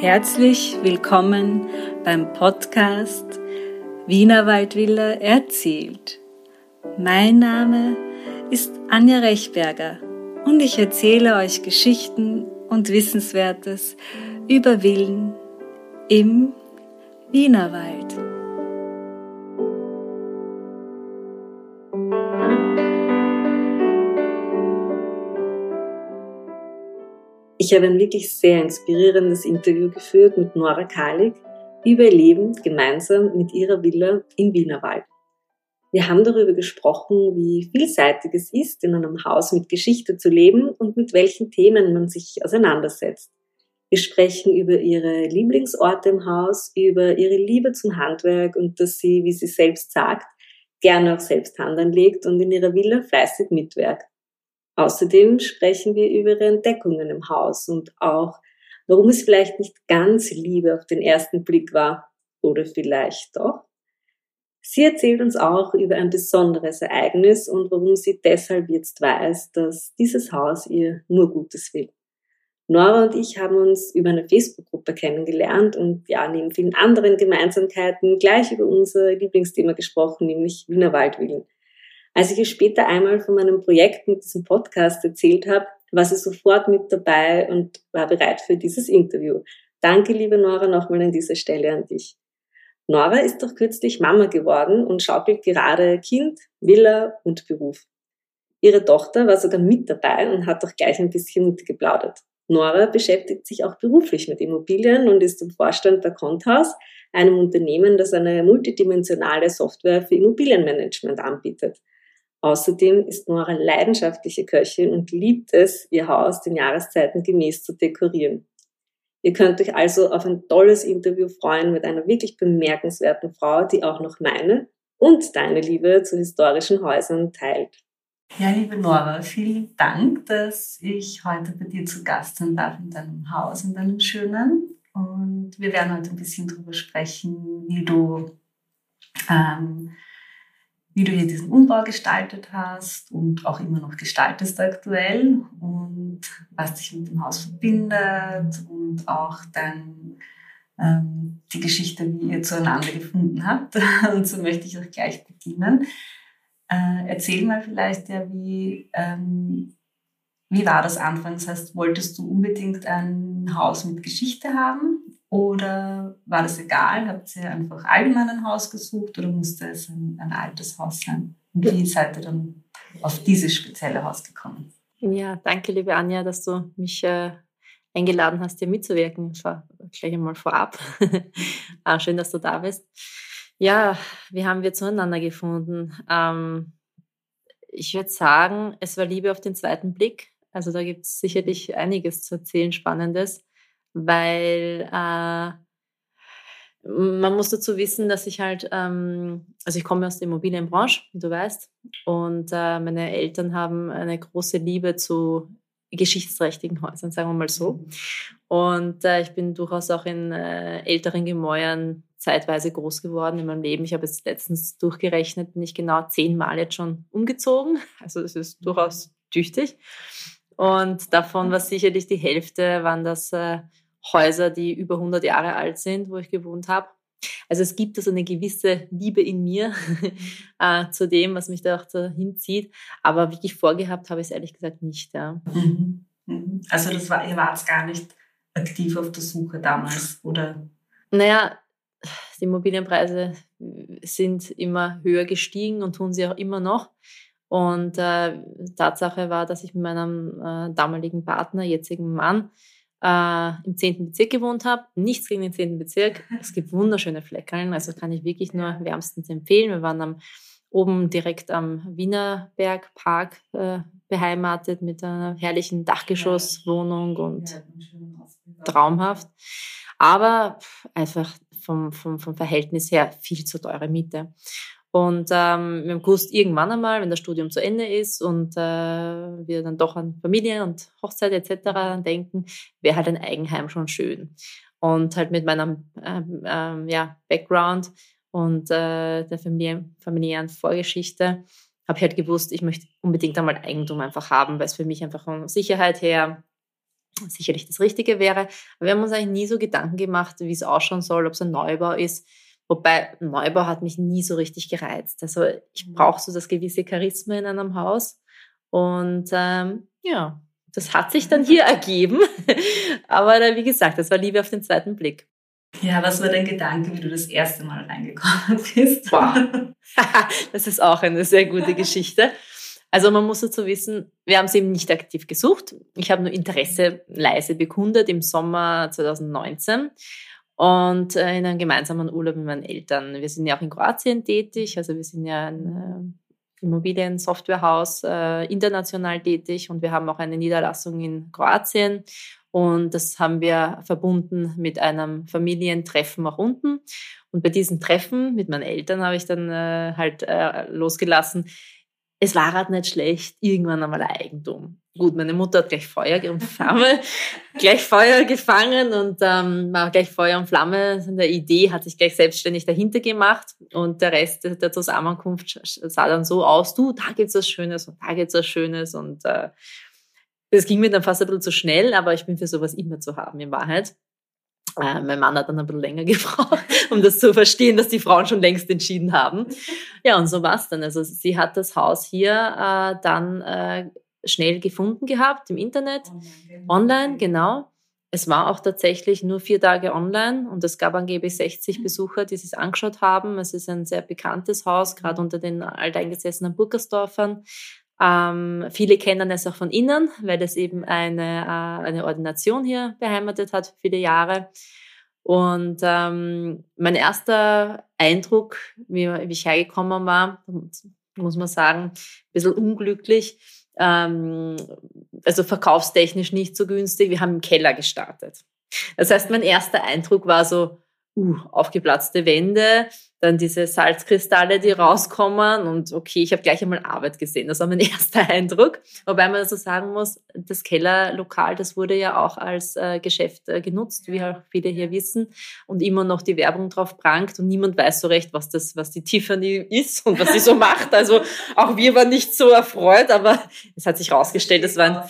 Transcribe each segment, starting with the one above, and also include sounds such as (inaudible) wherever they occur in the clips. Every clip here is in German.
Herzlich willkommen beim Podcast Wiener Waldvilla erzählt. Mein Name ist Anja Rechberger und ich erzähle euch Geschichten und Wissenswertes über Villen im Wienerwald. Ich habe ein wirklich sehr inspirierendes Interview geführt mit Nora Kalik über ihr Leben gemeinsam mit ihrer Villa im Wienerwald. Wir haben darüber gesprochen, wie vielseitig es ist, in einem Haus mit Geschichte zu leben und mit welchen Themen man sich auseinandersetzt. Wir sprechen über ihre Lieblingsorte im Haus, über ihre Liebe zum Handwerk und dass sie, wie sie selbst sagt, gerne auch selbst Hand anlegt und in ihrer Villa fleißig mitwirkt. Außerdem sprechen wir über ihre Entdeckungen im Haus und auch, warum es vielleicht nicht ganz Liebe auf den ersten Blick war oder vielleicht doch. Sie erzählt uns auch über ein besonderes Ereignis und warum sie deshalb jetzt weiß, dass dieses Haus ihr nur Gutes will. Nora und ich haben uns über eine Facebook-Gruppe kennengelernt und ja, neben vielen anderen Gemeinsamkeiten gleich über unser Lieblingsthema gesprochen, nämlich Wiener Waldwillen. Als ich ihr später einmal von meinem Projekt mit diesem Podcast erzählt habe, war sie sofort mit dabei und war bereit für dieses Interview. Danke, liebe Nora, nochmal an dieser Stelle an dich. Nora ist doch kürzlich Mama geworden und schaukelt gerade Kind, Villa und Beruf. Ihre Tochter war sogar mit dabei und hat doch gleich ein bisschen mitgeplaudert. Nora beschäftigt sich auch beruflich mit Immobilien und ist im Vorstand bei Conthaus, einem Unternehmen, das eine multidimensionale Software für Immobilienmanagement anbietet. Außerdem ist Nora leidenschaftliche Köchin und liebt es, ihr Haus den Jahreszeiten gemäß zu dekorieren. Ihr könnt euch also auf ein tolles Interview freuen mit einer wirklich bemerkenswerten Frau, die auch noch meine und deine Liebe zu historischen Häusern teilt. Ja, liebe Nora, vielen Dank, dass ich heute bei dir zu Gast sein darf in deinem Haus, in deinem schönen. Und wir werden heute ein bisschen darüber sprechen, wie du ähm, wie du hier diesen Umbau gestaltet hast und auch immer noch gestaltest aktuell und was dich mit dem Haus verbindet und auch dein, ähm, die Geschichte, wie ihr zueinander gefunden habt. (laughs) Und so möchte ich auch gleich beginnen. Äh, erzähl mal vielleicht ja, wie, ähm, wie war das anfangs? Heißt, wolltest du unbedingt ein Haus mit Geschichte haben? Oder war das egal? Habt ihr einfach allgemein ein Haus gesucht oder musste es ein, ein altes Haus sein? Und wie seid ihr dann auf dieses spezielle Haus gekommen? Ja, danke, liebe Anja, dass du mich äh, eingeladen hast, hier mitzuwirken. Das war gleich einmal vorab. (laughs) ah, schön, dass du da bist. Ja, wie haben wir zueinander gefunden? Ähm, ich würde sagen, es war Liebe auf den zweiten Blick. Also da gibt es sicherlich einiges zu erzählen, Spannendes weil äh, man muss dazu wissen, dass ich halt, ähm, also ich komme aus der Immobilienbranche, wie du weißt, und äh, meine Eltern haben eine große Liebe zu geschichtsträchtigen Häusern, sagen wir mal so. Und äh, ich bin durchaus auch in äh, älteren Gemäuern zeitweise groß geworden in meinem Leben. Ich habe jetzt letztens durchgerechnet, bin ich genau zehnmal jetzt schon umgezogen. (laughs) Also das ist durchaus tüchtig. Und davon war sicherlich die Hälfte waren das äh, Häuser, die über 100 Jahre alt sind, wo ich gewohnt habe. Also es gibt also eine gewisse Liebe in mir (laughs) äh, zu dem, was mich da auch dahin zieht. Aber wirklich vorgehabt habe ich es ehrlich gesagt nicht. Ja. Mhm. Mhm. Also das war, ihr wart gar nicht aktiv auf der Suche damals, oder? Naja, die Immobilienpreise sind immer höher gestiegen und tun sie auch immer noch. Und äh, Tatsache war, dass ich mit meinem äh, damaligen Partner, jetzigen Mann, äh, im 10. Bezirk gewohnt habe. Nichts gegen den 10. Bezirk. Es gibt wunderschöne Fleckeln, also kann ich wirklich nur wärmstens empfehlen. Wir waren am, oben direkt am Wienerberg Park äh, beheimatet mit einer herrlichen Dachgeschosswohnung und traumhaft. Aber einfach vom, vom, vom Verhältnis her viel zu teure Miete. Und ähm, wir haben irgendwann einmal, wenn das Studium zu Ende ist und äh, wir dann doch an Familie und Hochzeit etc. denken, wäre halt ein Eigenheim schon schön. Und halt mit meinem ähm, ähm, ja, Background und äh, der Familie, familiären Vorgeschichte habe ich halt gewusst, ich möchte unbedingt einmal Eigentum einfach haben, weil es für mich einfach von Sicherheit her sicherlich das Richtige wäre. Aber wir haben uns eigentlich nie so Gedanken gemacht, wie es ausschauen soll, ob es ein Neubau ist. Wobei Neubau hat mich nie so richtig gereizt. Also ich mhm. brauche so das gewisse Charisma in einem Haus. Und ähm, ja, das hat sich dann hier (laughs) ergeben. (laughs) Aber wie gesagt, das war Liebe auf den zweiten Blick. Ja, was war dein Gedanke, wie du das erste Mal reingekommen (laughs) bist? Wow. das ist auch eine sehr gute Geschichte. Also man muss dazu wissen, wir haben es eben nicht aktiv gesucht. Ich habe nur Interesse leise bekundet im Sommer 2019 und äh, in einem gemeinsamen Urlaub mit meinen Eltern. Wir sind ja auch in Kroatien tätig, also wir sind ja ein äh, Immobiliensoftwarehaus äh, international tätig und wir haben auch eine Niederlassung in Kroatien und das haben wir verbunden mit einem Familientreffen auch unten. Und bei diesen Treffen mit meinen Eltern habe ich dann äh, halt äh, losgelassen, es war halt nicht schlecht, irgendwann einmal Eigentum. Gut, meine Mutter hat gleich Feuer und Flamme, (laughs) gleich Feuer gefangen und ähm, war gleich Feuer und Flamme. Der Idee hat sich gleich selbstständig dahinter gemacht und der Rest der Zusammenkunft sah dann so aus, du, da gibt's was Schönes und da gibt's was Schönes und äh, das ging mir dann fast ein bisschen zu schnell, aber ich bin für sowas immer zu haben in Wahrheit. Äh, mein Mann hat dann ein bisschen länger (laughs) gebraucht, um das zu verstehen, dass die Frauen schon längst entschieden haben. Ja, und so war's dann. Also sie hat das Haus hier äh, dann äh, schnell gefunden gehabt im Internet, online, genau. Es war auch tatsächlich nur vier Tage online und es gab angeblich 60 Besucher, die es angeschaut haben. Es ist ein sehr bekanntes Haus, gerade unter den alteingesessenen Burgersdorfern. Ähm, viele kennen es auch von innen, weil es eben eine, äh, eine Ordination hier beheimatet hat, viele Jahre. Und ähm, mein erster Eindruck, wie, wie ich hergekommen war, muss man sagen, ein bisschen unglücklich. Ähm, also verkaufstechnisch nicht so günstig. Wir haben im Keller gestartet. Das heißt, mein erster Eindruck war so, uh, aufgeplatzte Wände, dann diese Salzkristalle, die rauskommen und okay, ich habe gleich einmal Arbeit gesehen. Das war mein (laughs) erster Eindruck. Wobei man so also sagen muss, das Kellerlokal, das wurde ja auch als äh, Geschäft äh, genutzt, wie auch viele hier wissen, und immer noch die Werbung drauf prangt und niemand weiß so recht, was das, was die Tiffany ist und was sie so macht. Also auch wir waren nicht so erfreut, aber es hat sich rausgestellt, es waren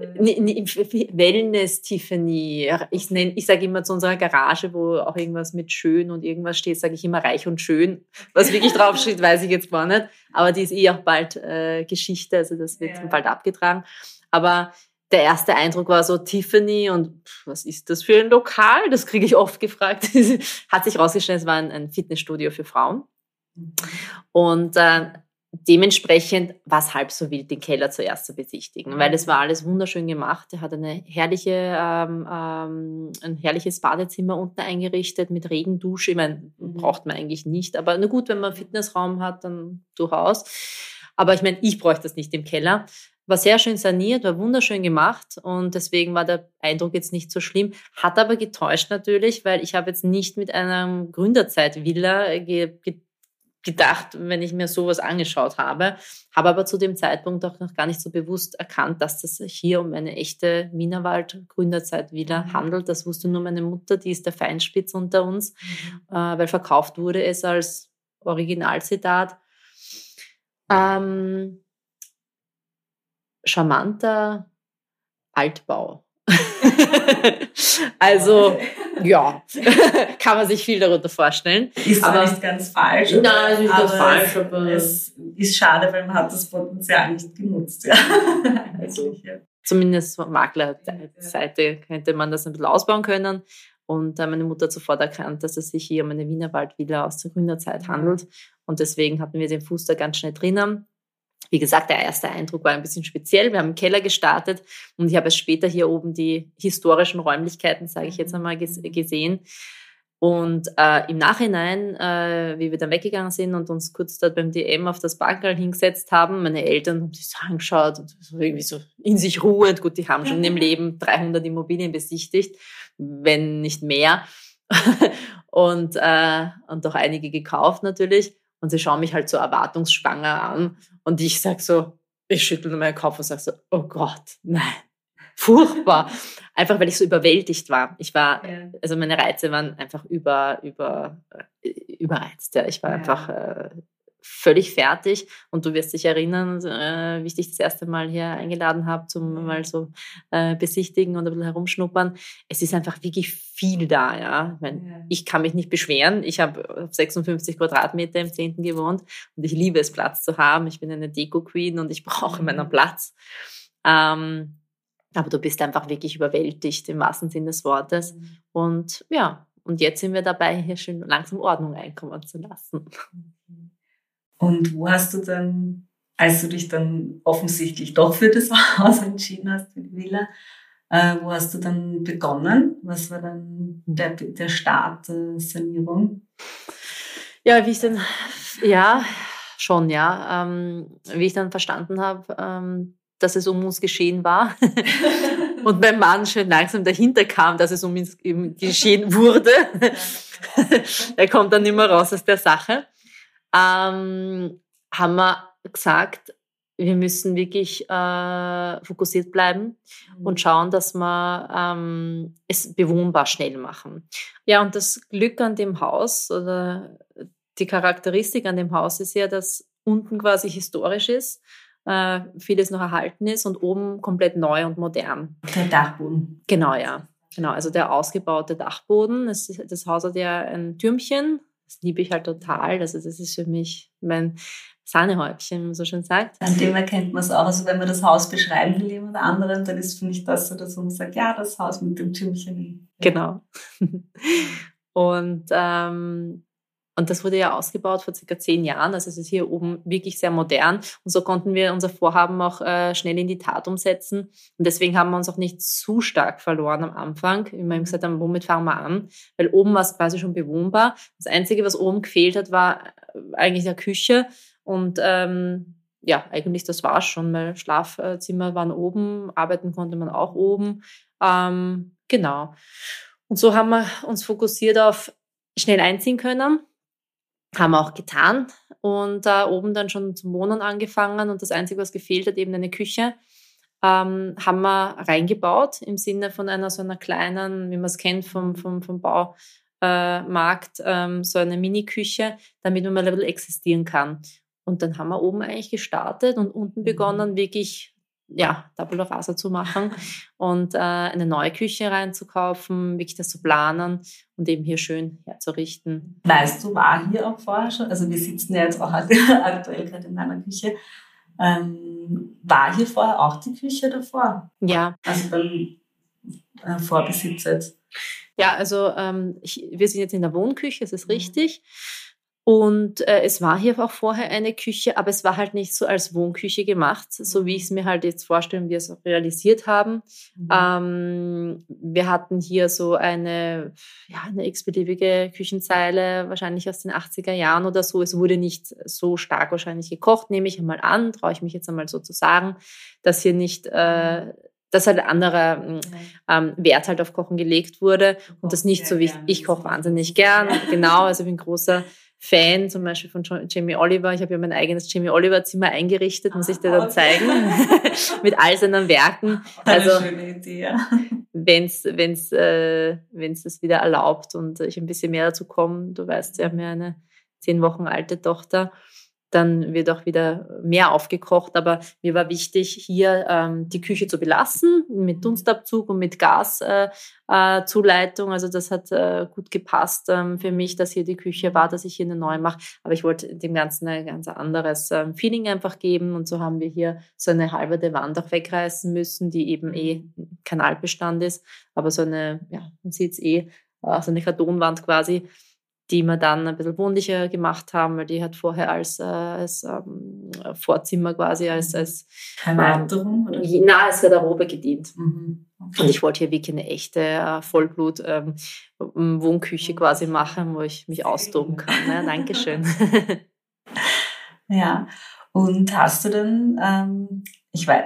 Wellness Tiffany. Ich nenne, ich sage immer zu unserer Garage, wo auch irgendwas mit schön und irgendwas steht, sage ich immer reich und schön. Was wirklich draufsteht, (laughs) weiß ich jetzt gar nicht. Aber die ist eh auch bald äh, Geschichte, also das wird ja. bald abgetragen. Aber der erste Eindruck war so Tiffany und pff, was ist das für ein Lokal? Das kriege ich oft gefragt. (laughs) Hat sich rausgestellt, es war ein, ein Fitnessstudio für Frauen. Mhm. Und äh, dementsprechend war es halb so wild, den Keller zuerst zu besichtigen, weil es war alles wunderschön gemacht. Er hat eine herrliche, ähm, ähm, ein herrliches Badezimmer unten eingerichtet mit Regendusche. Ich meine, mhm. braucht man eigentlich nicht, aber na gut, wenn man einen Fitnessraum hat, dann durchaus. Aber ich meine, ich bräuchte das nicht im Keller. War sehr schön saniert, war wunderschön gemacht und deswegen war der Eindruck jetzt nicht so schlimm. Hat aber getäuscht natürlich, weil ich habe jetzt nicht mit einer Gründerzeit-Villa ge gedacht, wenn ich mir sowas angeschaut habe, habe aber zu dem Zeitpunkt auch noch gar nicht so bewusst erkannt, dass das hier um eine echte Wienerwald Gründerzeit wieder mhm. handelt. Das wusste nur meine Mutter, die ist der Feinspitz unter uns, mhm. äh, weil verkauft wurde es als Originalzitat. Ähm, charmanter Altbau. (laughs) also ja, (laughs) kann man sich viel darunter vorstellen. Ist aber nicht ganz falsch. Nein, ist nicht ganz falsch. Aber es ist schade, weil man hat das Potenzial nicht genutzt. Ja. (laughs) also, Zumindest von Maklerseite könnte man das ein bisschen ausbauen können. Und äh, meine Mutter hat sofort erkannt, dass es sich hier um eine Wienerwaldvilla aus der Gründerzeit handelt. Und deswegen hatten wir den Fuß da ganz schnell drinnen. Wie gesagt, der erste Eindruck war ein bisschen speziell. Wir haben im Keller gestartet und ich habe es später hier oben die historischen Räumlichkeiten, sage ich jetzt einmal, gesehen. Und äh, im Nachhinein, äh, wie wir dann weggegangen sind und uns kurz dort beim DM auf das Bankerl hingesetzt haben, meine Eltern haben sich so angeschaut und so irgendwie so in sich ruhend. Gut, die haben schon im Leben 300 Immobilien besichtigt, wenn nicht mehr. (laughs) und, äh, und auch einige gekauft natürlich. Und sie schauen mich halt so erwartungsschwanger an. Und ich sag so, ich schüttel meinen Kopf und sag so, oh Gott, nein, (laughs) furchtbar. Einfach weil ich so überwältigt war. Ich war, ja. also meine Reize waren einfach über, über, äh, überreizt. Ja. Ich war ja. einfach, äh, völlig fertig. Und du wirst dich erinnern, äh, wie ich dich das erste Mal hier eingeladen habe, zum mhm. mal so äh, besichtigen und ein bisschen herumschnuppern. Es ist einfach wirklich viel da. Ja? Ich, mein, ja. ich kann mich nicht beschweren. Ich habe 56 Quadratmeter im 10. gewohnt und ich liebe es, Platz zu haben. Ich bin eine Deko-Queen und ich brauche mhm. meinen Platz. Ähm, aber du bist einfach wirklich überwältigt im wahrsten Sinne des Wortes. Mhm. Und ja, und jetzt sind wir dabei, hier schön langsam Ordnung einkommen zu lassen. Und wo hast du dann, als du dich dann offensichtlich doch für das (laughs) Haus entschieden hast, für die Villa, äh, wo hast du dann begonnen? Was war dann der, der Start der Sanierung? Ja, wie ich dann, ja, schon, ja. Ähm, wie ich dann verstanden habe, ähm, dass es um uns geschehen war. (laughs) und mein Mann schon langsam dahinter kam, dass es um ihn geschehen wurde. (laughs) er kommt dann immer raus aus der Sache. Ähm, haben wir gesagt, wir müssen wirklich äh, fokussiert bleiben mhm. und schauen, dass wir ähm, es bewohnbar schnell machen. Ja, und das Glück an dem Haus oder die Charakteristik an dem Haus ist ja, dass unten quasi historisch ist äh, vieles noch erhalten ist und oben komplett neu und modern. Der Dachboden. Genau, ja. Genau, also der ausgebaute Dachboden. Das, das Haus hat ja ein Türmchen. Das liebe ich halt total. Also das ist für mich mein Sahnehäubchen, wie man so schön sagt. An dem erkennt man es auch. Also wenn man das Haus beschreiben will, jemand anderen, dann ist, finde ich, das so, dass man sagt, ja, das Haus mit dem Türmchen. Genau. (laughs) Und ähm, und das wurde ja ausgebaut vor circa zehn Jahren. Also es ist hier oben wirklich sehr modern. Und so konnten wir unser Vorhaben auch äh, schnell in die Tat umsetzen. Und deswegen haben wir uns auch nicht zu stark verloren am Anfang. Wir haben gesagt, womit fangen wir an? Weil oben war es quasi schon bewohnbar. Das Einzige, was oben gefehlt hat, war äh, eigentlich der Küche. Und ähm, ja, eigentlich das war es schon, weil Schlafzimmer waren oben, arbeiten konnte man auch oben. Ähm, genau. Und so haben wir uns fokussiert auf schnell einziehen können haben wir auch getan und da äh, oben dann schon zum Wohnen angefangen und das Einzige, was gefehlt hat, eben eine Küche, ähm, haben wir reingebaut im Sinne von einer so einer kleinen, wie man es kennt vom, vom, vom Baumarkt, äh, ähm, so eine Mini-Küche, damit man mal ein bisschen existieren kann. Und dann haben wir oben eigentlich gestartet und unten mhm. begonnen, wirklich ja, Tabula Rasa zu machen (laughs) und äh, eine neue Küche reinzukaufen, wirklich das zu planen und eben hier schön herzurichten. Weißt du, war hier auch vorher schon, also wir sitzen ja jetzt auch (laughs) aktuell gerade in deiner Küche, ähm, war hier vorher auch die Küche davor? Ja. Also beim äh, Vorbesitzer jetzt? Ja, also ähm, ich, wir sind jetzt in der Wohnküche, das ist mhm. Und äh, es war hier auch vorher eine Küche, aber es war halt nicht so als Wohnküche gemacht, so wie ich es mir halt jetzt vorstelle und wir es auch realisiert haben. Mhm. Ähm, wir hatten hier so eine, ja, eine x-beliebige Küchenzeile, wahrscheinlich aus den 80er Jahren oder so. Es wurde nicht so stark wahrscheinlich gekocht, nehme ich einmal an, traue ich mich jetzt einmal so zu sagen, dass hier nicht... Äh, mhm. dass halt anderer mhm. ähm, Wert halt auf Kochen gelegt wurde und das nicht so wie ich, ich koche wahnsinnig gern, genau, also ich bin (laughs) großer Fan zum Beispiel von Jamie Oliver. Ich habe ja mein eigenes Jamie Oliver Zimmer eingerichtet, muss ich dir dann zeigen, (laughs) mit all seinen Werken. (laughs) Also, Eine schöne Idee, ja. wenn's, wenn's, äh, wenn's das wieder erlaubt und ich ein bisschen mehr dazu komme. Du weißt, wir haben ja eine zehn Wochen alte Tochter dann wird auch wieder mehr aufgekocht. Aber mir war wichtig, hier ähm, die Küche zu belassen mit mhm. Dunstabzug und mit Gaszuleitung. Äh, äh, also das hat äh, gut gepasst ähm, für mich, dass hier die Küche war, dass ich hier eine neue mache. Aber ich wollte dem Ganzen ein ganz anderes ähm, Feeling einfach geben. Und so haben wir hier so eine halbe Wand auch wegreißen müssen, die eben eh Kanalbestand ist. Aber so eine, ja, man sieht es eh, äh, so eine Kartonwand quasi die wir dann ein bisschen wohnlicher gemacht haben, weil die hat vorher als, äh, als ähm, Vorzimmer quasi, als, als Erweiterung? Ähm, na, als Garderobe gedient. Mhm. Okay. Und ich wollte hier wirklich eine echte äh, Vollblut-Wohnküche ähm, quasi machen, wo ich mich austoben kann. Ja, Dankeschön. (laughs) ja, und hast du denn, ähm, ich weiß,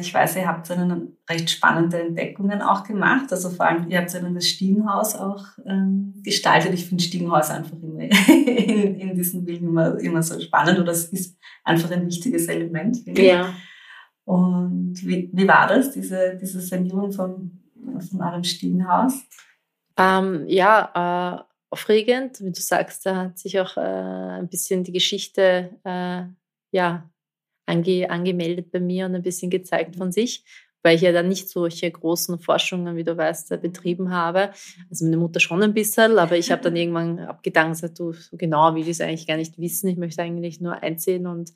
ich weiß, ihr habt dann recht spannende Entdeckungen auch gemacht. Also vor allem, ihr habt dann das Stiegenhaus auch ähm, gestaltet. Ich finde Stiegenhaus einfach immer (laughs) in, in diesen Villen immer, immer so spannend oder es ist einfach ein wichtiges Element. Ja. Und wie, wie war das, diese, diese Sanierung von, von eurem Stiegenhaus? Ähm, ja, äh, aufregend. Wie du sagst, da hat sich auch äh, ein bisschen die Geschichte äh, ja, ange angemeldet bei mir und ein bisschen gezeigt von sich weil ich ja dann nicht solche großen Forschungen, wie du weißt, betrieben habe. Also meine Mutter schon ein bisschen, aber ich habe dann (laughs) irgendwann abgedankt gesagt, du, so genau will ich es eigentlich gar nicht wissen. Ich möchte eigentlich nur einsehen und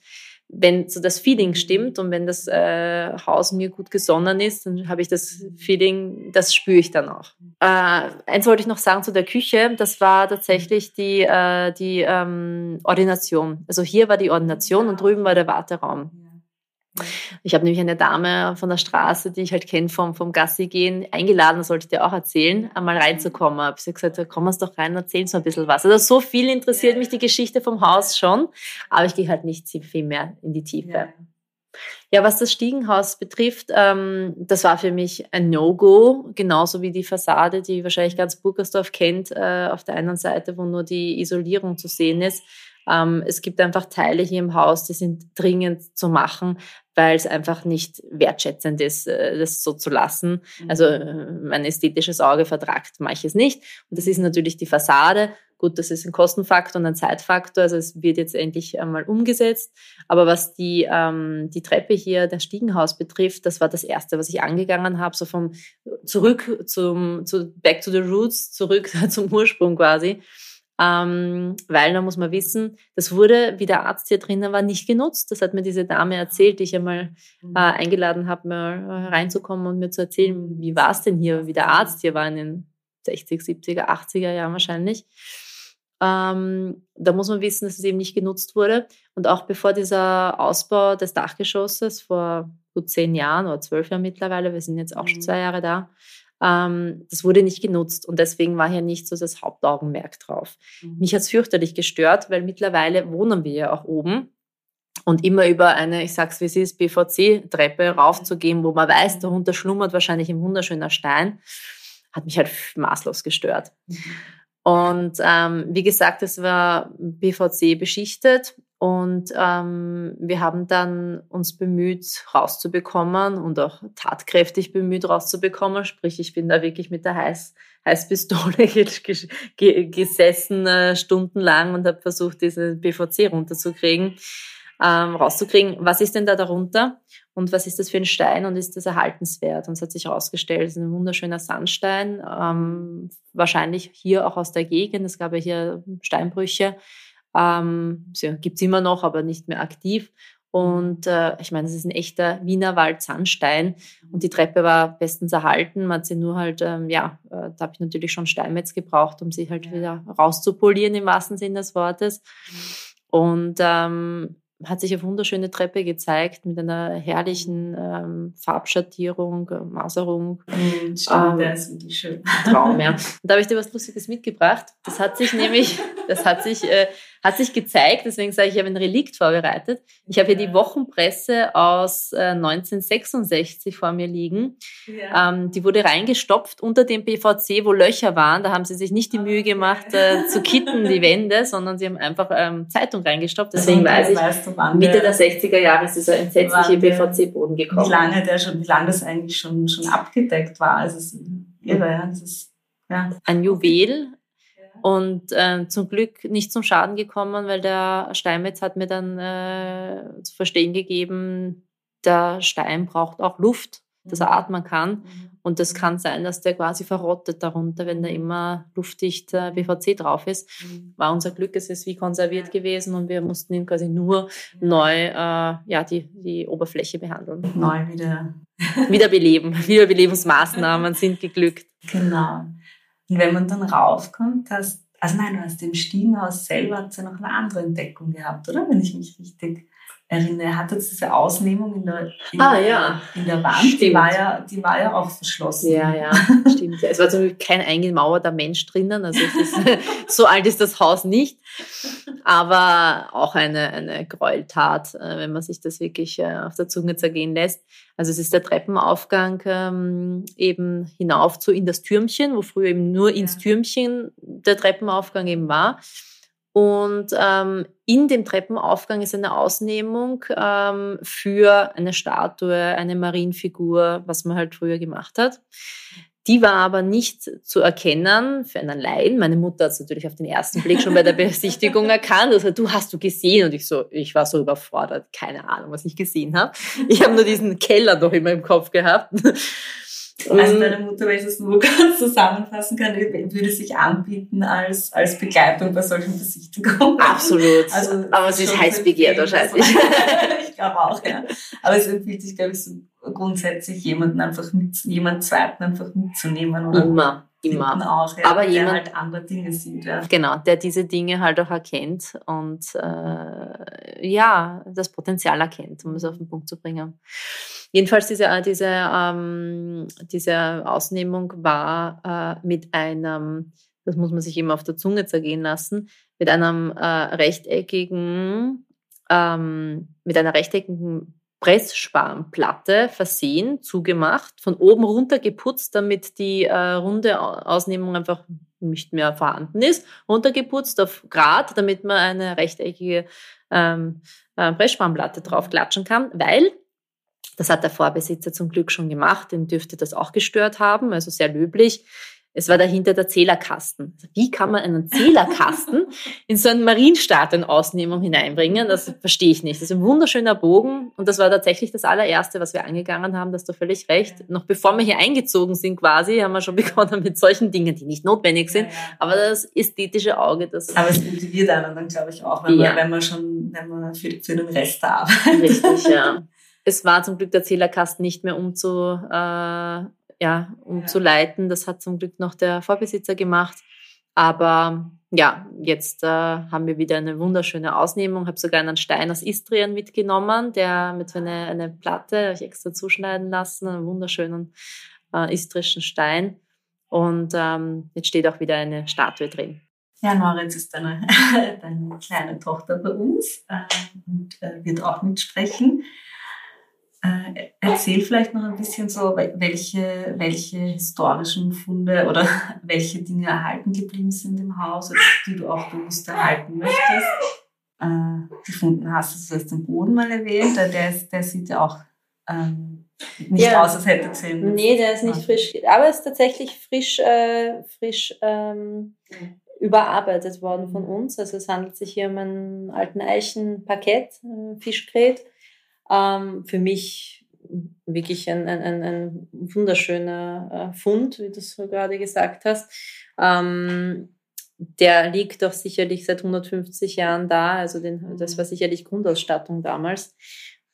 wenn so das Feeling stimmt und wenn das äh, Haus mir gut gesonnen ist, dann habe ich das Feeling, das spüre ich dann auch. Äh, eins wollte ich noch sagen zu der Küche, das war tatsächlich die, äh, die ähm, Ordination. Also hier war die Ordination und drüben war der Warteraum. Ich habe nämlich eine Dame von der Straße, die ich halt kenne vom, vom Gassi gehen, eingeladen, das sollte ich dir auch erzählen, einmal reinzukommen. Habe sie gesagt, komm uns doch rein, erzähl uns ein bisschen was. Also so viel interessiert mich die Geschichte vom Haus schon, aber ich gehe halt nicht viel mehr in die Tiefe. Ja, was das Stiegenhaus betrifft, ähm, das war für mich ein No-Go, genauso wie die Fassade, die wahrscheinlich ganz Burgersdorf kennt, äh, auf der einen Seite, wo nur die Isolierung zu sehen ist. Ähm, es gibt einfach Teile hier im Haus, die sind dringend zu machen, weil es einfach nicht wertschätzend ist, äh, das so zu lassen. Mhm. Also äh, mein ästhetisches Auge vertragt manches nicht. Und das ist natürlich die Fassade. Gut, das ist ein Kostenfaktor und ein Zeitfaktor. Also es wird jetzt endlich einmal umgesetzt. Aber was die, ähm, die Treppe hier, das Stiegenhaus betrifft, das war das Erste, was ich angegangen habe. So vom zurück zum, zu Back to the Roots, zurück (laughs) zum Ursprung quasi. Ähm, weil da muss man wissen, das wurde, wie der Arzt hier drinnen war, nicht genutzt. Das hat mir diese Dame erzählt, die ich einmal mhm. äh, eingeladen habe, mal reinzukommen und mir zu erzählen, wie war es denn hier, wie der Arzt hier war in den 60, 70er, 80er Jahren wahrscheinlich. Ähm, da muss man wissen, dass es eben nicht genutzt wurde. Und auch bevor dieser Ausbau des Dachgeschosses vor gut zehn Jahren oder zwölf Jahren mittlerweile, wir sind jetzt auch schon mhm. zwei Jahre da, ähm, das wurde nicht genutzt und deswegen war hier nicht so das Hauptaugenmerk drauf. Mhm. Mich hat es fürchterlich gestört, weil mittlerweile wohnen wir ja auch oben und immer über eine, ich sag's wie es ist, BVC-Treppe raufzugehen, wo man weiß, darunter schlummert wahrscheinlich ein wunderschöner Stein, hat mich halt maßlos gestört. Mhm. Und ähm, wie gesagt, es war BVC beschichtet und ähm, wir haben dann uns bemüht, rauszubekommen und auch tatkräftig bemüht, rauszubekommen. Sprich, ich bin da wirklich mit der Heiß Heißpistole (laughs) gesessen äh, stundenlang und habe versucht, diese BVC runterzukriegen, ähm, rauszukriegen. Was ist denn da darunter? Und was ist das für ein Stein und ist das erhaltenswert? Und es hat sich herausgestellt, es ist ein wunderschöner Sandstein, ähm, wahrscheinlich hier auch aus der Gegend. Es gab ja hier Steinbrüche ähm, gibt es immer noch, aber nicht mehr aktiv. Und äh, ich meine, es ist ein echter Wiener Wald-Sandstein und die Treppe war bestens erhalten. Man hat sie nur halt, ähm, ja, äh, da habe ich natürlich schon Steinmetz gebraucht, um sie halt wieder rauszupolieren im wahrsten Sinne des Wortes. Und ähm, hat sich eine wunderschöne Treppe gezeigt mit einer herrlichen ähm, Farbschattierung, äh, Maserung. Mhm, stimmt, ähm, der ist wirklich schön. Traum, ja. Und da habe ich dir was Lustiges mitgebracht. Das hat sich nämlich, das hat sich, äh, hat sich gezeigt, deswegen sage ich, ich habe ein Relikt vorbereitet. Ich habe hier die Wochenpresse aus äh, 1966 vor mir liegen. Ja. Ähm, die wurde reingestopft unter dem PVC, wo Löcher waren. Da haben sie sich nicht die Mühe gemacht, äh, zu kitten, die Wände, sondern sie haben einfach ähm, Zeitung reingestopft. Deswegen weiß ich, weißt du, Mitte der 60er Jahre ist dieser entsetzliche PVC-Boden gekommen. Wie lange der schon, wie lange das eigentlich schon, schon abgedeckt war. Also es ist irre, ja. Das ist, ja. Ein Juwel, und äh, zum Glück nicht zum Schaden gekommen, weil der Steinmetz hat mir dann äh, zu verstehen gegeben, der Stein braucht auch Luft, dass er mhm. atmen kann. Mhm. Und das kann sein, dass der quasi verrottet darunter, wenn da immer luftdicht äh, BVC drauf ist. Mhm. War unser Glück, es ist wie konserviert gewesen und wir mussten ihn quasi nur neu, äh, ja, die, die Oberfläche behandeln. Neu wieder. Wiederbeleben. (laughs) Wiederbelebensmaßnahmen sind geglückt. Genau. Und wenn man dann raufkommt, hast, also nein, du hast im Stiegenhaus selber hat ja noch eine andere Entdeckung gehabt, oder? Wenn ich mich richtig erinnere. Er hatte diese Ausnehmung in der, in, ah, ja. in der Wand, die war, ja, die war ja auch verschlossen. Ja, ja, stimmt. Es war zum Beispiel kein eingemauerter Mensch drinnen, also ist, (laughs) so alt ist das Haus nicht, aber auch eine, eine Gräueltat, äh, wenn man sich das wirklich äh, auf der Zunge zergehen lässt. Also es ist der Treppenaufgang ähm, eben hinauf zu in das Türmchen, wo früher eben nur ins Türmchen der Treppenaufgang eben war. Und ähm, in dem Treppenaufgang ist eine Ausnehmung ähm, für eine Statue, eine Marienfigur, was man halt früher gemacht hat. Die war aber nicht zu erkennen für einen Laien. Meine Mutter hat es natürlich auf den ersten Blick schon bei der Besichtigung erkannt. Also, du hast du gesehen? Und ich so, ich war so überfordert, keine Ahnung, was ich gesehen habe. Ich habe nur diesen Keller noch immer im Kopf gehabt. Also deine Mutter, wenn ich das nur (laughs) ganz zusammenfassen kann, würde sich anbieten als, als Begleitung bei solchen Besichtigungen. Absolut. Also, Aber sie ist heiß begehrt wahrscheinlich. (laughs) ich glaube auch, ja. Aber es empfiehlt sich, glaube ich, so grundsätzlich jemanden einfach mit, jemand zweiten einfach mitzunehmen. Oder immer, immer. Auch, ja, Aber der jemand, halt andere Dinge sieht. Ja. Genau, der diese Dinge halt auch erkennt und äh, ja, das Potenzial erkennt, um es auf den Punkt zu bringen. Jedenfalls diese, äh, diese, ähm, diese Ausnehmung war äh, mit einem, das muss man sich immer auf der Zunge zergehen lassen, mit einem äh, rechteckigen, ähm, mit einer rechteckigen Pressspanplatte versehen, zugemacht, von oben runter geputzt, damit die äh, runde Ausnehmung einfach nicht mehr vorhanden ist, runtergeputzt auf Grad, damit man eine rechteckige ähm, äh, Pressspanplatte drauf klatschen kann, weil das hat der Vorbesitzer zum Glück schon gemacht, den dürfte das auch gestört haben, also sehr löblich. Es war dahinter der Zählerkasten. Also wie kann man einen Zählerkasten (laughs) in so eine Marienstatienausnehmung hineinbringen? Das verstehe ich nicht. Das ist ein wunderschöner Bogen und das war tatsächlich das allererste, was wir angegangen haben. Da hast du völlig recht. Noch bevor wir hier eingezogen sind quasi, haben wir schon (laughs) begonnen mit solchen Dingen, die nicht notwendig sind. Aber das ästhetische Auge, das... Aber es motiviert einen dann, glaube ich, auch, wenn, ja. man, wenn man schon, wenn man für, für den Rest arbeitet. Richtig, ja. (laughs) Es war zum Glück der Zählerkasten nicht mehr umzu, äh, ja, umzuleiten. Das hat zum Glück noch der Vorbesitzer gemacht. Aber ja, jetzt äh, haben wir wieder eine wunderschöne Ausnehmung. Habe sogar einen Stein aus Istrien mitgenommen, der mit so einer eine Platte, habe ich extra zuschneiden lassen, einen wunderschönen äh, istrischen Stein. Und ähm, jetzt steht auch wieder eine Statue drin. Ja, Moritz ist deine, (laughs) deine kleine Tochter bei uns äh, und äh, wird auch mitsprechen. Äh, erzähl vielleicht noch ein bisschen so, welche, welche historischen Funde oder (laughs) welche Dinge erhalten geblieben sind im Haus, die du auch bewusst erhalten möchtest. Äh, gefunden hast, also du hast den Boden mal erwähnt, der, ist, der sieht ja auch ähm, nicht ja. aus, als hätte Zähne. Nee, der ist nicht frisch, aber ist tatsächlich frisch, äh, frisch ähm, überarbeitet worden von uns. Also es handelt sich hier um einen alten Eichenparkett, äh, Fischgrät ähm, für mich wirklich ein, ein, ein, wunderschöner äh, Fund, wie du es gerade gesagt hast. Ähm, der liegt doch sicherlich seit 150 Jahren da, also den, das war sicherlich Grundausstattung damals.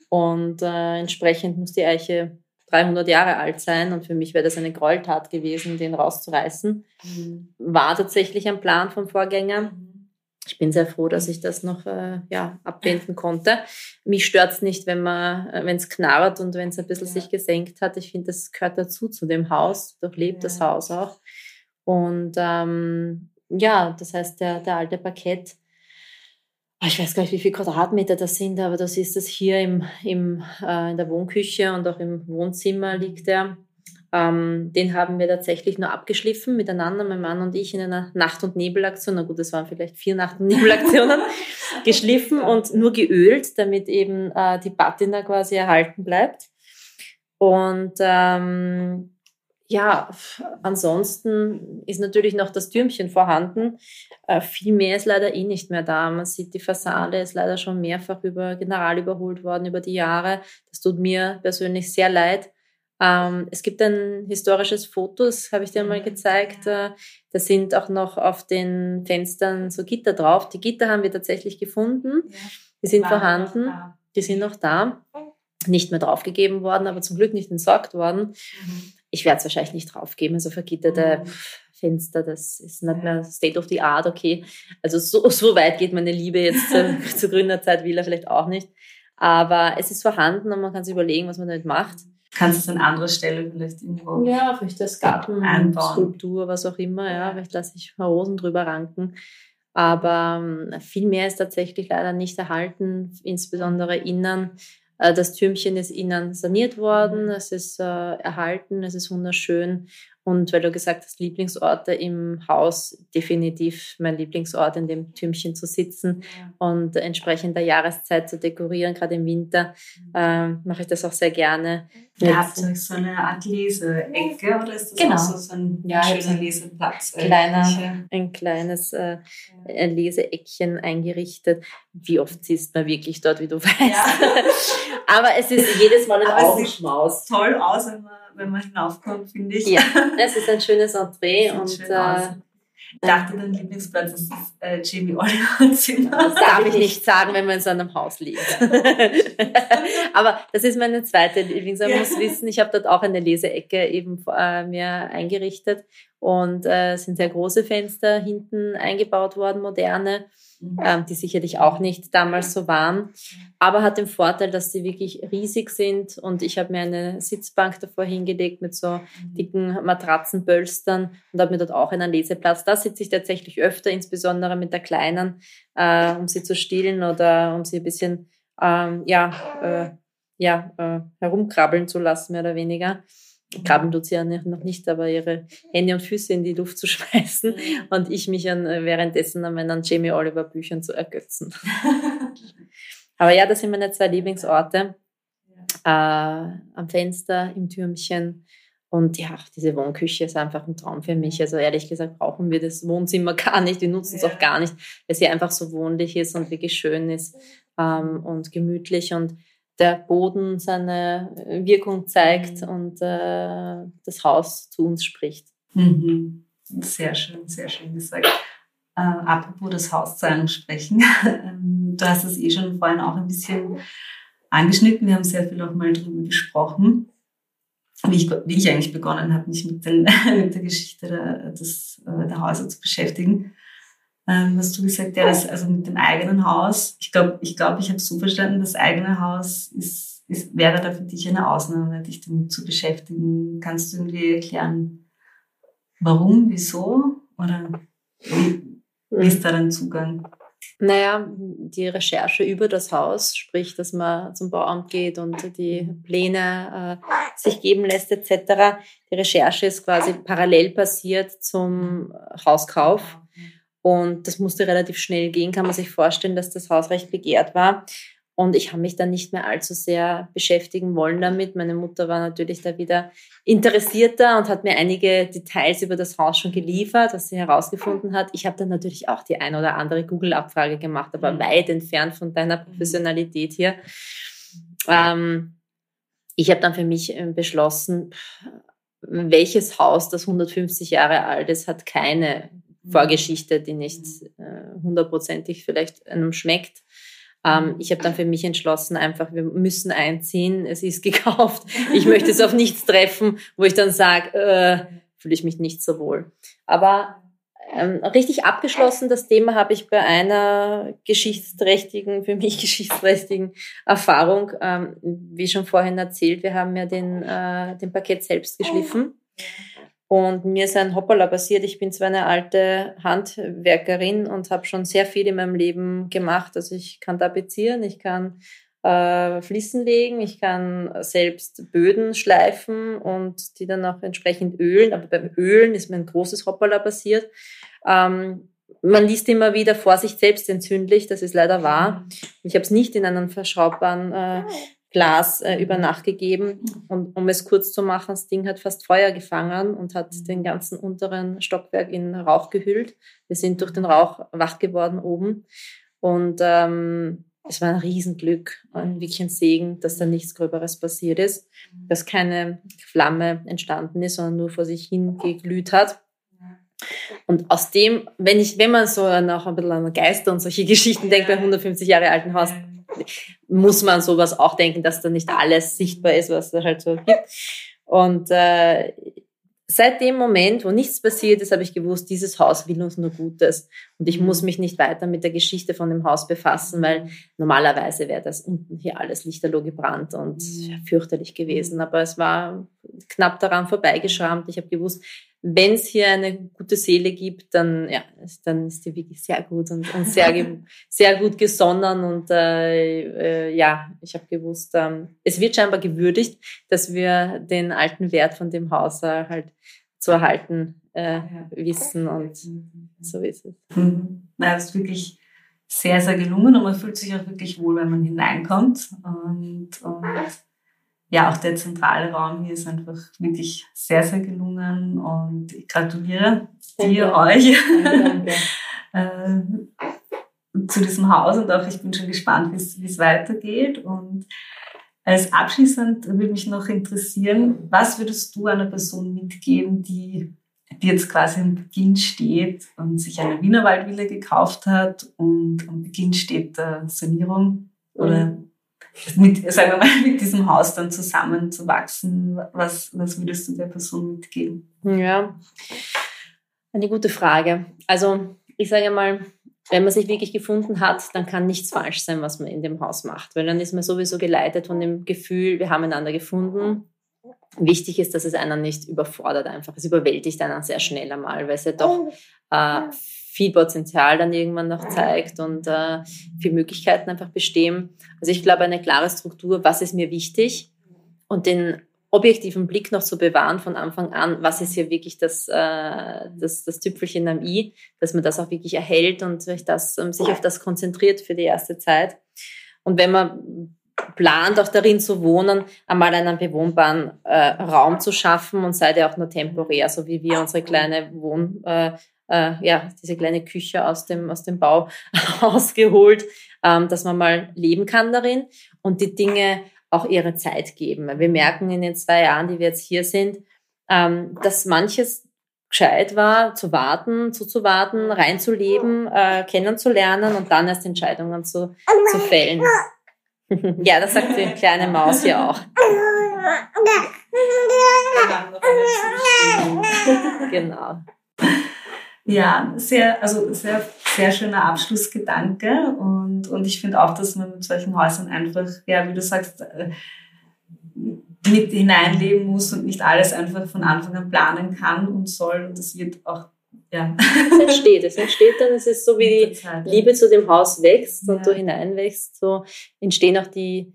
Und äh, entsprechend muss die Eiche 300 Jahre alt sein und für mich wäre das eine Gräueltat gewesen, den rauszureißen. Mhm. War tatsächlich ein Plan vom Vorgänger. Mhm ich bin sehr froh, dass ich das noch äh, ja, abwenden konnte. Mich stört es nicht, wenn man, äh, wenn es knarrt und wenn es ein bisschen ja. sich gesenkt hat. Ich finde, das gehört dazu zu dem Haus, durchlebt ja. das Haus auch. Und ähm, ja, das heißt, der, der alte Parkett, ah, ich weiß gar nicht, wie viele Quadratmeter das sind, aber das ist es hier im, im, äh, in der Wohnküche und auch im Wohnzimmer liegt er. Ähm, den haben wir tatsächlich nur abgeschliffen miteinander, mein Mann und ich in einer Nacht- und Nebelaktion. Na gut, das waren vielleicht vier Nacht- und Nebelaktionen. (laughs) geschliffen und nur geölt, damit eben äh, die Patina quasi erhalten bleibt. Und ähm, ja, ansonsten ist natürlich noch das Türmchen vorhanden. Äh, viel mehr ist leider eh nicht mehr da. Man sieht, die Fassade ist leider schon mehrfach über General überholt worden über die Jahre. Das tut mir persönlich sehr leid. Ähm, es gibt ein historisches Foto, das habe ich dir mal gezeigt. Äh, da sind auch noch auf den Fenstern so Gitter drauf. Die Gitter haben wir tatsächlich gefunden. Die sind vorhanden. Die sind noch da. Nicht mehr draufgegeben worden, aber zum Glück nicht entsorgt worden. Mhm. Ich werde es wahrscheinlich nicht draufgeben. Also vergitterte mhm. Fenster, das ist nicht mehr State of the Art, okay. Also so, so weit geht meine Liebe jetzt äh, (laughs) zur Gründerzeit, will er vielleicht auch nicht. Aber es ist vorhanden und man kann sich überlegen, was man damit macht kannst du es an anderer Stelle vielleicht irgendwo Ja, vielleicht das Garten, einbauen. Skulptur, was auch immer, ja. Vielleicht lasse ich Rosen drüber ranken. Aber ähm, viel mehr ist tatsächlich leider nicht erhalten, insbesondere innen. Äh, das Türmchen ist innen saniert worden, es ist äh, erhalten, es ist wunderschön. Und weil du gesagt hast, Lieblingsorte im Haus, definitiv mein Lieblingsort, in dem Türmchen zu sitzen und entsprechend der Jahreszeit zu dekorieren, gerade im Winter, äh, mache ich das auch sehr gerne. Ja, habt ihr so eine Art Leseecke oder ist das genau. so, so ein ja, schöner Leseplatz? Kleiner, ein kleines äh, ein Leseeckchen eingerichtet. Wie oft siehst man wirklich dort, wie du weißt. Ja. (laughs) Aber es ist (laughs) jedes Mal ein Augenschmaus. toll aus, wenn man wenn man hinaufkommt, finde ich. Ja, (laughs) es ist ein schönes Entree und äh, ich dachte, dein Lieblingsplatz ist das äh, Jamie Oliver Zimmer. Das darf ich nicht (laughs) sagen, wenn man in so einem Haus liegt. (laughs) Aber das ist meine zweite Lieblings. Man ja. muss wissen, ich habe dort auch eine Leseecke eben äh, mir eingerichtet und äh, sind sehr große Fenster hinten eingebaut worden, moderne. Mhm. ähm, die sicherlich auch nicht damals so waren, aber hat den Vorteil, dass sie wirklich riesig sind und ich habe mir eine Sitzbank davor hingelegt mit so mhm. dicken Matratzenbölstern und habe mir dort auch einen Leseplatz. Da sitze ich tatsächlich öfter, insbesondere mit der Kleinen, äh, um sie zu stillen oder um sie ein bisschen ähm, ja, äh, ja, äh, herumkrabbeln zu lassen, mehr oder weniger krabbeln tut sie ja noch nicht, aber ihre Hände und Füße in die Luft zu (laughs) schmeißen mhm. und ich mich an, äh, währenddessen an meinen Jamie Oliver Büchern zu ergötzen. (laughs) aber ja, das sind meine zwei Lieblingsorte. Äh, am Fenster, im Türmchen. Und ja, diese Wohnküche ist einfach ein Traum für mich. Also ehrlich gesagt brauchen wir das Wohnzimmer (laughs) gar nicht. Wir nutzen es auch gar nicht, weil sie einfach so wohnlich ist und wirklich schön ist ähm, und gemütlich. Und der Boden seine Wirkung zeigt mhm. und äh, das Haus zu uns spricht. Mhm. Sehr schön, sehr schön gesagt. Äh, apropos das Haus zu einem sprechen. (laughs) Ähm, du hast es eh schon vorhin auch ein bisschen angeschnitten. Wir haben sehr viel auch mal darüber gesprochen, wie ich, wie ich eigentlich begonnen habe, mich mit, den, (laughs) mit der Geschichte der, des, äh, der Häuser zu beschäftigen ähm, was du gesagt hast, also mit dem eigenen Haus. Ich glaube, ich, glaub, ich habe so verstanden, das eigene Haus ist, ist, wäre da für dich eine Ausnahme, dich damit zu beschäftigen. Kannst du irgendwie erklären, warum, wieso oder wie, wie ist da dein Zugang? Naja, die Recherche über das Haus, sprich, dass man zum Bauamt geht und die Pläne äh, sich geben lässt etc. Die Recherche ist quasi parallel passiert zum Hauskauf. Und das musste relativ schnell gehen, kann man sich vorstellen, dass das Haus recht begehrt war. Und ich habe mich dann nicht mehr allzu sehr beschäftigen wollen damit. Meine Mutter war natürlich da wieder interessierter und hat mir einige Details über das Haus schon geliefert, was sie herausgefunden hat. Ich habe dann natürlich auch die ein oder andere Google-Abfrage gemacht, aber mhm. weit entfernt von deiner mhm. Professionalität hier. Ähm, ich habe dann für mich äh, beschlossen, welches Haus, das 150 Jahre alt ist, hat keine Vorgeschichte, die nicht äh, hundertprozentig vielleicht einem schmeckt. Ähm, ich habe dann für mich entschlossen, einfach, wir müssen einziehen, es ist (laughs) gekauft. Ich möchte es auf nichts treffen, wo ich dann sage, äh, fühle ich mich nicht so wohl. Aber ähm, richtig abgeschlossen, das Thema habe ich bei einer geschichtsträchtigen, für mich (laughs) geschichtsträchtigen Erfahrung, ähm, wie schon vorhin erzählt, wir haben ja den, äh, den Paket selbst geschliffen. Und mir ist ein Hoppala passiert. Ich bin zwar eine alte Handwerkerin und habe schon sehr viel in meinem Leben gemacht. Also ich kann tapezieren, ich kann äh, Fliesen legen, ich kann selbst Böden schleifen und die dann auch entsprechend ölen. Aber beim Ölen ist mir ein großes Hoppala passiert. Ähm, man liest immer wieder Vorsicht selbst entzündlich, das ist leider wahr. Ich habe es nicht in einen verschraubbaren äh, Glas äh, über Nacht gegeben. Und um es kurz zu machen, das Ding hat fast Feuer gefangen und hat mhm. den ganzen unteren Stockwerk in Rauch gehüllt. Wir sind durch den Rauch wach geworden oben. Und ähm, es war ein Riesenglück, ein wirklich ein Segen, dass da nichts Gröberes passiert ist, dass keine Flamme entstanden ist, sondern nur vor sich hin geglüht hat. Und aus dem, wenn ich, wenn man so noch ein bisschen an Geister und solche (laughs) Geschichten denkt, bei 150 Jahre alten Haus, muss man sowas auch denken, dass da nicht alles sichtbar ist, was da halt so gibt. Und äh, seit dem Moment, wo nichts passiert ist, habe ich gewusst, dieses Haus will uns nur Gutes. Und ich muss mich nicht weiter mit der Geschichte von dem Haus befassen, weil normalerweise wäre das unten hier alles lichterloh gebrannt und fürchterlich gewesen. Aber es war knapp daran vorbeigeschrammt. Ich habe gewusst, wenn es hier eine gute Seele gibt, dann, ja, dann ist die wirklich sehr gut und, und sehr, (laughs) sehr gut gesonnen. Und äh, äh, ja, ich habe gewusst, ähm, es wird scheinbar gewürdigt, dass wir den alten Wert von dem Haus äh, halt zu erhalten äh, wissen und so ist es. Mhm. Na, das ist wirklich sehr, sehr gelungen und man fühlt sich auch wirklich wohl, wenn man hineinkommt. Und, und ja, auch der zentrale Raum hier ist einfach wirklich sehr, sehr gelungen und ich gratuliere dir, euch. (laughs) Äh, zu diesem Haus und auch ich bin schon gespannt, wie es weitergeht. Und als abschließend würde mich noch interessieren, was würdest du einer Person mitgeben, die, die jetzt quasi am Beginn steht und sich eine Wienerwaldvilla gekauft hat und am Beginn steht der Sanierung oder mhm mit, sagen wir mal, mit diesem Haus dann zusammenzuwachsen? Was, was würdest du der Person mitgeben? Ja, eine gute Frage. Also ich sage mal, wenn man sich wirklich gefunden hat, dann kann nichts falsch sein, was man in dem Haus macht, weil dann ist man sowieso geleitet von dem Gefühl, wir haben einander gefunden. Wichtig ist, dass es einen nicht überfordert einfach. Es überwältigt einen sehr schnell einmal, weil es ja doch äh, viel Potenzial dann irgendwann noch zeigt und äh, viele Möglichkeiten einfach bestehen. Also ich glaube, eine klare Struktur, was ist mir wichtig und den objektiven Blick noch zu bewahren von Anfang an, was ist hier wirklich das, äh, das, das Tüpfelchen am I, dass man das auch wirklich erhält und sich, das, ähm, sich auf das konzentriert für die erste Zeit. Und wenn man plant, auch darin zu wohnen, einmal einen bewohnbaren äh, Raum zu schaffen und sei der auch nur temporär, so wie wir unsere kleine Wohn, äh, äh, ja, diese kleine Küche aus dem, aus dem Bau (laughs) ausgeholt, ähm, dass man mal leben kann darin und die Dinge auch ihre Zeit geben. Wir merken in den zwei Jahren, die wir jetzt hier sind, ähm, dass manches gescheit war, zu warten, zuzuwarten, reinzuleben, äh, kennenzulernen und dann erst Entscheidungen zu, zu fällen. (laughs) ja, das sagt die kleine Maus hier auch. (laughs) genau. Ja, sehr, also sehr, sehr schöner Abschlussgedanke. Und, und ich finde auch, dass man mit solchen Häusern einfach, ja, wie du sagst, äh, mit hineinleben muss und nicht alles einfach von Anfang an planen kann und soll. Und das wird auch, ja. Es entsteht, es entsteht dann, es ist so wie die Zeit, Liebe zu dem Haus wächst ja. und du hineinwächst, so entstehen auch die,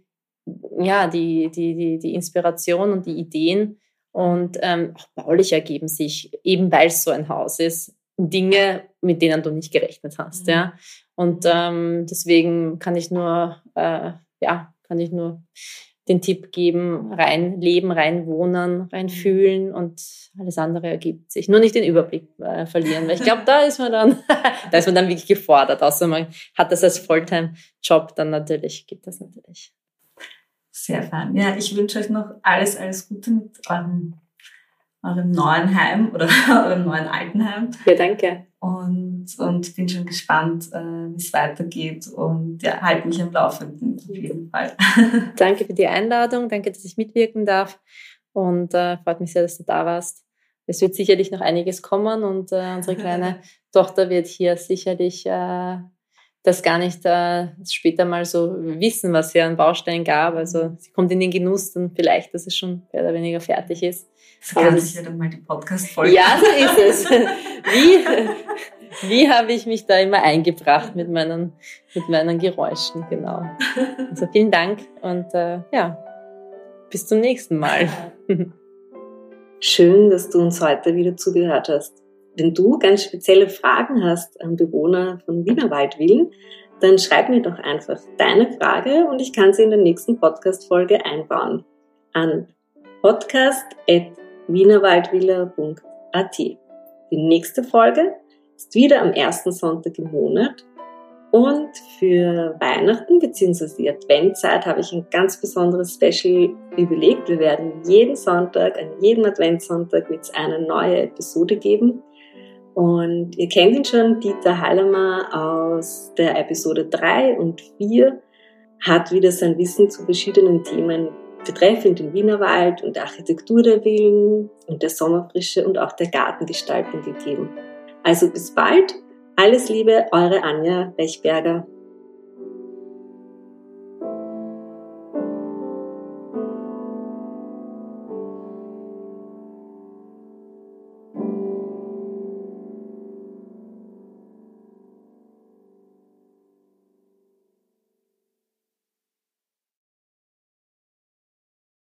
ja, die, die, die, die Inspiration und die Ideen. Und ähm, auch baulich ergeben sich, eben weil es so ein Haus ist, Dinge, mit denen du nicht gerechnet hast. Mhm. Ja? Und ähm, deswegen kann ich nur, äh, ja, kann ich nur den Tipp geben, rein leben, rein wohnen, rein mhm. fühlen und alles andere ergibt sich. Nur nicht den Überblick äh, verlieren, weil ich glaube, da ist man dann, (laughs) da ist man dann wirklich gefordert, außer man hat das als Fulltime-Job, dann natürlich geht das natürlich. Sehr fein. Ja, ich wünsche euch noch alles, alles Gute mit eurem eurem neuen Heim (laughs) oder eurem neuen Altenheim. Ja, danke. Und, und bin schon gespannt, äh, wie es weitergeht und ja, halte mich am Laufenden auf jeden Fall. (laughs) danke für die Einladung, danke, dass ich mitwirken darf und äh, freut mich sehr, dass du da warst. Es wird sicherlich noch einiges kommen und äh, unsere kleine (laughs) Tochter wird hier sicherlich äh, das gar nicht äh, später mal so wissen, was hier an Bausteinen gab. Also sie kommt in den Genuss dann vielleicht, dass es schon mehr oder weniger fertig ist. Das kann sich ja dann mal die Podcast-Folge. Ja, so ist (laughs) es. Wie, wie habe ich mich da immer eingebracht mit meinen, mit meinen Geräuschen, genau. Also vielen Dank und äh, ja, bis zum nächsten Mal. Schön, dass du uns heute wieder zugehört hast. Wenn du ganz spezielle Fragen hast an Bewohner von Wienerwaldwillen, dann schreib mir doch einfach deine Frage und ich kann sie in der nächsten Podcast-Folge einbauen. An podcast.wienerwaldvilla.at. Die nächste Folge ist wieder am ersten Sonntag im Monat und für Weihnachten bzw. die Adventzeit habe ich ein ganz besonderes Special überlegt. Wir werden jeden Sonntag, an jedem Adventssonntag wird es eine neue Episode geben. Und ihr kennt ihn schon, Dieter Heilemer aus der Episode 3 und 4 hat wieder sein Wissen zu verschiedenen Themen betreffend den Wienerwald und der Architektur der Villen und der Sommerfrische und auch der Gartengestaltung gegeben. Also bis bald. Alles Liebe, eure Anja Bechberger.